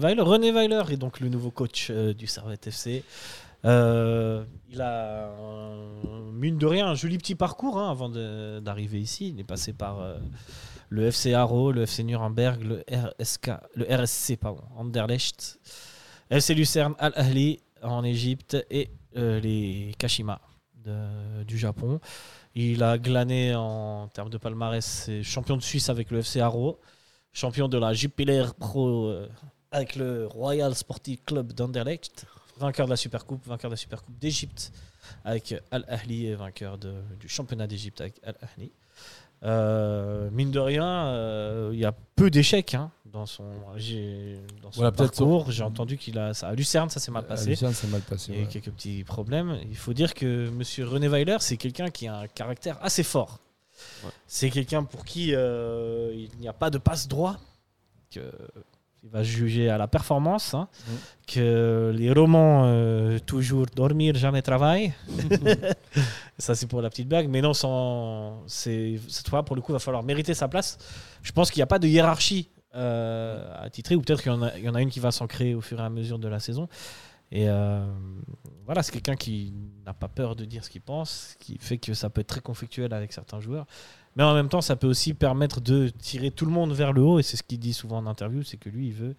Weiler. René Weiler est donc le nouveau coach euh, du Servette FC. Euh, il a, mine de rien, un joli petit parcours hein, avant d'arriver ici. Il est passé par euh, le FC Haro, le FC Nuremberg, le RSK, le RSC, pardon, Anderlecht, FC Lucerne, Al Ahly en Égypte et les Kashima du Japon. Il a glané en termes de palmarès, champion de Suisse avec le FC Haro, champion de la Jupiler Pro avec le Royal Sporting Club d'Anderlecht, vainqueur de la Supercoupe, vainqueur de la Supercoupe d'Égypte avec Al Ahly et vainqueur de- du championnat d'Égypte avec Al Ahly. Euh, mine de rien, euh, il y a peu d'échecs hein, dans son, dans son Voilà, peut-être parcours. J'ai entendu qu'il a ça à Lucerne, ça s'est mal À passé. Lucerne, c'est mal passé. Il y a quelques petits problèmes. Il faut dire que Monsieur René Weiler, c'est quelqu'un qui a un caractère assez fort. Ouais. C'est quelqu'un pour qui euh, il n'y a pas de passe droit. Que il va juger à la performance. hein. Mm. Que les romans euh, toujours dormir jamais travail. Ça c'est pour la petite blague. Mais non, sans, c'est cette fois pour le coup, il va falloir mériter sa place. Je pense qu'il n'y a pas de hiérarchie euh, à titrer, ou peut-être qu'il y, en a- il y en a une qui va s'en créer au fur et à mesure de la saison. Et euh, voilà, c'est quelqu'un qui n'a pas peur de dire ce qu'il pense, ce qui fait que ça peut être très conflictuel avec certains joueurs. Mais en même temps, ça peut aussi permettre de tirer tout le monde vers le haut. Et c'est ce qu'il dit souvent en interview, c'est que lui, il veut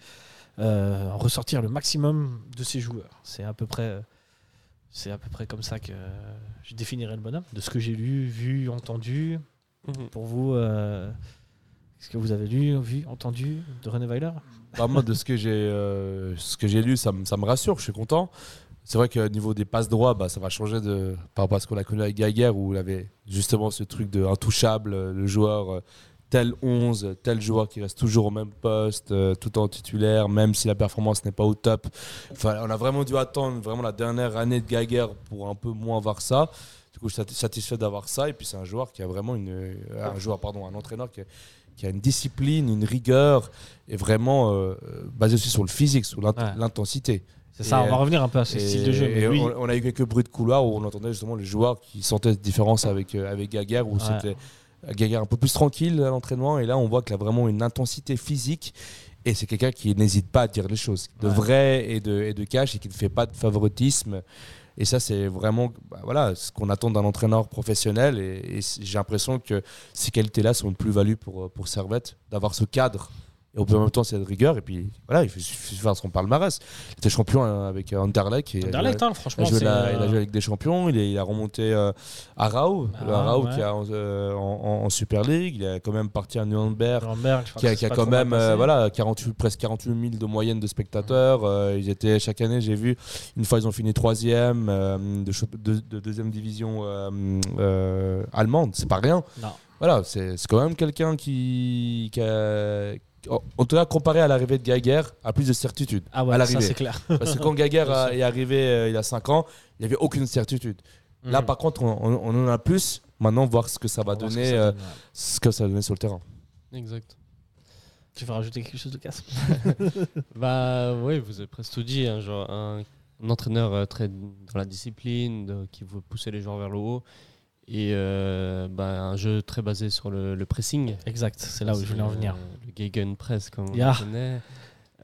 euh, ressortir le maximum de ses joueurs. C'est à peu près, c'est à peu près comme ça que je définirais le bonhomme. De ce que j'ai lu, vu, entendu. Mhm. Pour vous, euh, est-ce que vous avez lu, vu, entendu de René Weiler? Bah, moi, de ce que j'ai euh, ce que j'ai lu, ça, me- ça me rassure, je suis content. C'est vrai qu'au niveau des passes droits, bah, ça va changer de, par rapport à ce qu'on a connu avec Gaguerre, où il avait justement ce truc de intouchable, euh, le joueur euh, tel 11, tel joueur qui reste toujours au même poste, euh, tout en titulaire, même si la performance n'est pas au top. Enfin, on a vraiment dû attendre vraiment la dernière année de Gaguerre pour un peu moins voir ça. Du coup, je suis satisfait d'avoir ça. Et puis, c'est un joueur qui a vraiment une. Un joueur, pardon, un entraîneur qui a, qui a une discipline, une rigueur, et vraiment euh, basé aussi sur le physique, sur l'int- Ouais. C'est ça, on va revenir un peu à ce Et- style de jeu. Mais et oui, on, on a eu quelques bruits de couloir où on entendait justement les joueurs qui sentaient cette différence avec, euh, avec Gaguerre, où Ouais. c'était Gaguerre un peu plus tranquille à l'entraînement, et là on voit qu'il a vraiment une intensité physique. Et c'est quelqu'un qui n'hésite pas à dire les choses, de Ouais. vrai et de, et de cash, et qui ne fait pas de favoritisme. Et ça, c'est vraiment bah, voilà, ce qu'on attend d'un entraîneur professionnel. Et, j'ai l'impression que ces qualités-là sont une plus-value pour, euh, pour Servette, d'avoir ce cadre. Et en même temps, cette rigueur. Et puis, voilà, il suffit de faire son palmarès. Il était champion euh, avec euh, Anderlecht. et- Anderlecht, hein, il franchement, a, joué c'est, la- il a euh, joué avec des champions, il, est- il a remonté euh, à Rao, le Ah, Rao ouais. qui a en, euh, en- en- en Super League, il est quand même parti à Nuremberg, qui a, qui c'est a quand même euh, voilà, 48, presque 48 000 de moyenne de spectateurs. Euh, ils étaient chaque année, j'ai vu, une fois ils ont fini troisième euh, de, de- de deuxième division euh, euh, allemande, c'est pas rien. Non. Voilà, c'est quand même quelqu'un qui, qui a, en en tout cas comparé à l'arrivée de Geiger, a plus de certitude. Ah à ouais, ça c'est clair. Parce que quand Gaguerre est arrivé euh, il y a 5 ans, il n'y avait aucune certitude. Là, Mhm. par contre, on, on- on en a plus. Maintenant, voir ce que ça va On ce que donner, ça euh, donne, ouais. ce que ça va donner sur le terrain. Exact. Tu veux rajouter quelque chose de casse Bah oui, vous avez presque tout dit. hein, genre un, un entraîneur euh, très dans la discipline, de- qui veut pousser les joueurs vers le haut. Et euh, bah, un jeu très basé sur le, le pressing. Exact, c'est là où je voulais en Euh, venir. Le Gegen Press, comme Ya. on le connaît.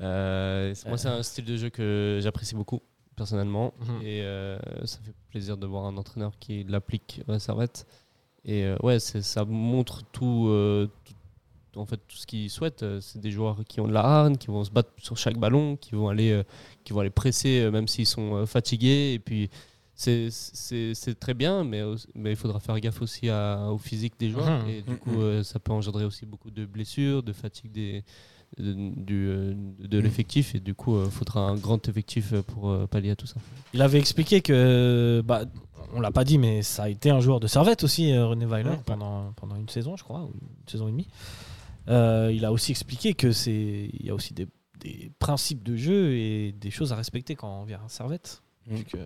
Euh, moi, c'est un style de jeu que j'apprécie beaucoup, personnellement. Mhm. Et euh, ça fait plaisir de voir un entraîneur qui l'applique à Servette. Et euh, ouais, ça montre tout, euh, tout- en fait, tout ce qu'ils souhaitent. Euh, C'est des joueurs qui ont de la hargne, qui vont se battre sur chaque ballon, qui vont aller, euh, qui vont aller presser euh, même s'ils sont euh, fatigués. Et puis, c'est- très bien, mais, mais il faudra faire gaffe aussi à- au physique des joueurs. Et du coup, euh, ça peut engendrer aussi beaucoup de blessures, de fatigue des, de, du, euh, de l'effectif. Et du coup, il faudra un grand effectif euh, pour euh, pallier à tout ça. Il avait expliqué que, bah, on l'a pas dit, mais ça a été un joueur de Servette aussi, euh, René Weiler, Ouais. pendant, pendant une saison, je crois, ou une saison et demie. Euh, il a aussi expliqué que c'est, il y a aussi des, des principes de jeu et des choses à respecter quand on vient à Servette, Mm. vu que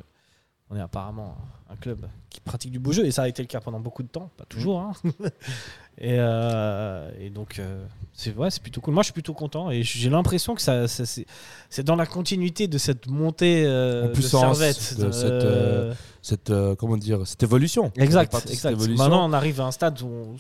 on est apparemment un club qui pratique du beau jeu et ça a été le cas pendant beaucoup de temps, pas toujours. hein. et, euh, et donc euh, c'est ouais, c'est plutôt cool. Moi, je suis plutôt content et j'ai l'impression que ça, ça- c'est, dans la continuité de cette montée euh, En de Servette, de cette, euh, Cette, comment dire, cette évolution. Exact, exact. évolution. Maintenant, on arrive à un stade où on-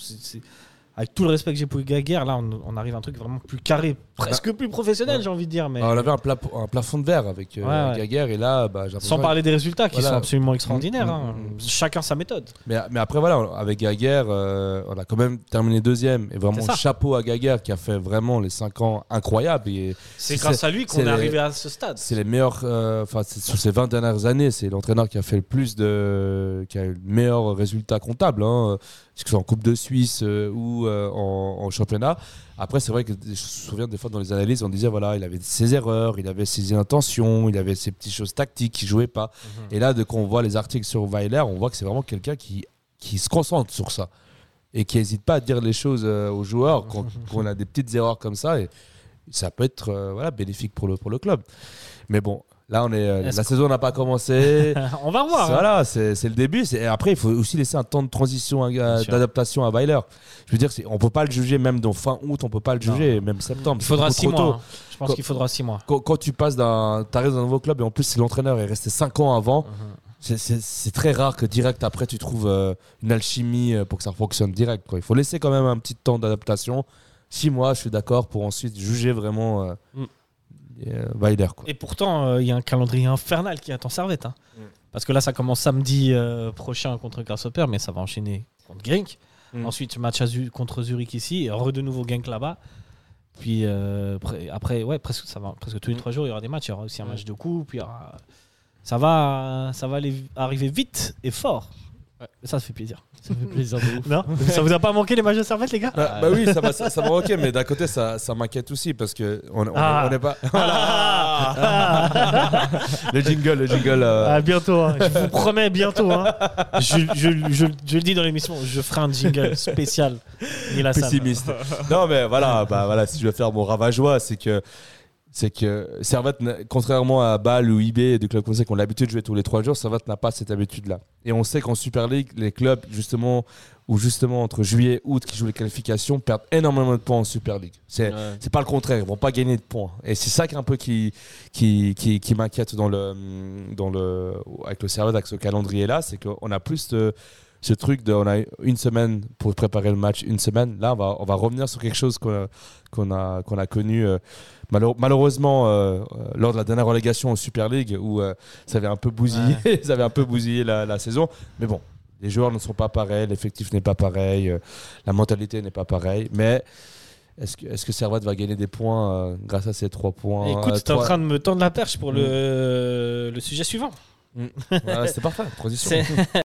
avec tout le respect que j'ai pour Gaguerre, là, on, on arrive à un truc vraiment plus carré, presque plus professionnel, Ouais. j'ai envie de dire. Mais Alors, on avait un, pla- un plafond de verre avec euh, Ouais, ouais. Gaguerre et là, bah, sans parler des résultats qui Voilà. sont absolument extraordinaires. Mm, hein. mm, mm. Chacun sa méthode. Mais, mais après, voilà, avec Gaguerre, euh, on a quand même terminé deuxième. Et vraiment, chapeau à Gaguerre qui a fait vraiment les 5 ans incroyables. Et C'est grâce à lui qu'on est les- arrivé à ce stade. c'est les meilleurs. euh, Enfin, c'est- sur ces 20 dernières années, c'est l'entraîneur qui a fait le plus de. qui a eu le meilleur résultat comptable. Hein, que ce soit en Coupe de Suisse euh, ou euh, en, en championnat. Après, c'est vrai que je me souviens des fois dans les analyses, on disait voilà, il avait ses erreurs, il avait ses intentions, il avait ses petites choses tactiques qui jouait pas. Mhm. Et là, de quand on voit les articles sur Weiler, on voit que c'est vraiment quelqu'un qui, qui se concentre sur ça et qui n'hésite pas à dire les choses euh, aux joueurs quand, quand on a des petites erreurs comme ça. Et ça peut être voilà, bénéfique pour le, pour le club. Mais bon, là, on est, euh, la saison n'a pas commencé. on va voir. hein. Voilà, c'est c'est le début. Et Après, il faut aussi laisser un temps de transition, sûr. d'adaptation à Weiler. Je veux dire, on peut pas le juger même dans fin août, on peut pas le Non. juger même septembre. Il faudra beaucoup 6 trop tôt. mois. hein. Je pense qu'il faudra 6 mois. Quand, quand tu passes d'un, t'arrives dans un nouveau club et en plus si l'entraîneur est resté 5 ans avant, c'est- c'est c'est très rare que direct après tu trouves euh, une alchimie euh, pour que ça fonctionne direct. Quoi. Il faut laisser quand même un petit temps d'adaptation. 6 mois, je suis d'accord, pour ensuite juger vraiment euh, Mm. Euh, Weiler. Quoi. Et pourtant, euh, il y a un calendrier infernal qui attend Servette. hein. Mm. Parce que là, ça commence samedi euh, prochain contre Grasshopper, mais ça va enchaîner contre Genk. Mm. Ensuite, match à Zu- contre Zurich ici, et re de nouveau Genk là-bas. Puis euh, après, ouais, presque, ça va, presque tous les Mm. trois jours, il y aura des matchs. Il y aura aussi un Mm. match de coupe. il y aura- Ça va, ça va aller, arriver vite et fort. Ouais. Ça, ça fait plaisir. Ça fait plaisir de ouf. Non ça vous a pas manqué les matchs de Servette, les gars Bah, bah oui, ça m'a ça, ça m'a manqué, mais d'un côté, ça, ça m'inquiète aussi parce que on on- Ah. on n'est pas. Ah. le jingle, le jingle. euh, Ah, bientôt, hein. je vous promets bientôt. hein. Je, je, je, je le dis dans l'émission, je ferai un jingle spécial. Pessimiste. non, mais voilà, bah, voilà, si je veux faire mon ravageois, c'est que c'est que Servette, contrairement à Bâle ou IB, des clubs conseils qui ont l'habitude de jouer tous les trois jours, Servette n'a pas cette habitude-là. Et on sait qu'en Super League, les clubs, justement, ou justement entre juillet et août, qui jouent les qualifications, perdent énormément de points en Super League. C'est Ouais. pas le contraire, ils vont pas gagner de points. Et c'est ça qui un peu qui, qui, qui, qui m'inquiète dans le, dans le, avec le Servette, avec ce calendrier-là, c'est qu'on a plus de, ce truc de, on a une semaine pour préparer le match, une semaine. Là, on va, on va revenir sur quelque chose qu'on a, qu'on a, qu'on a connu euh, malheure- malheureusement euh, euh, lors de la dernière relégation en Super League où euh, ça avait un peu bousillé, ça avait un peu bousillé la, la saison. Mais bon, les joueurs ne sont pas pareils, l'effectif n'est pas pareil, la mentalité n'est pas pareille. Mais est-ce que, est-ce que Servette va gagner des points grâce à ces trois points Écoute, tu es en train de me tendre la perche pour le, le sujet suivant. Voilà, C'était parfait, transition. C'est-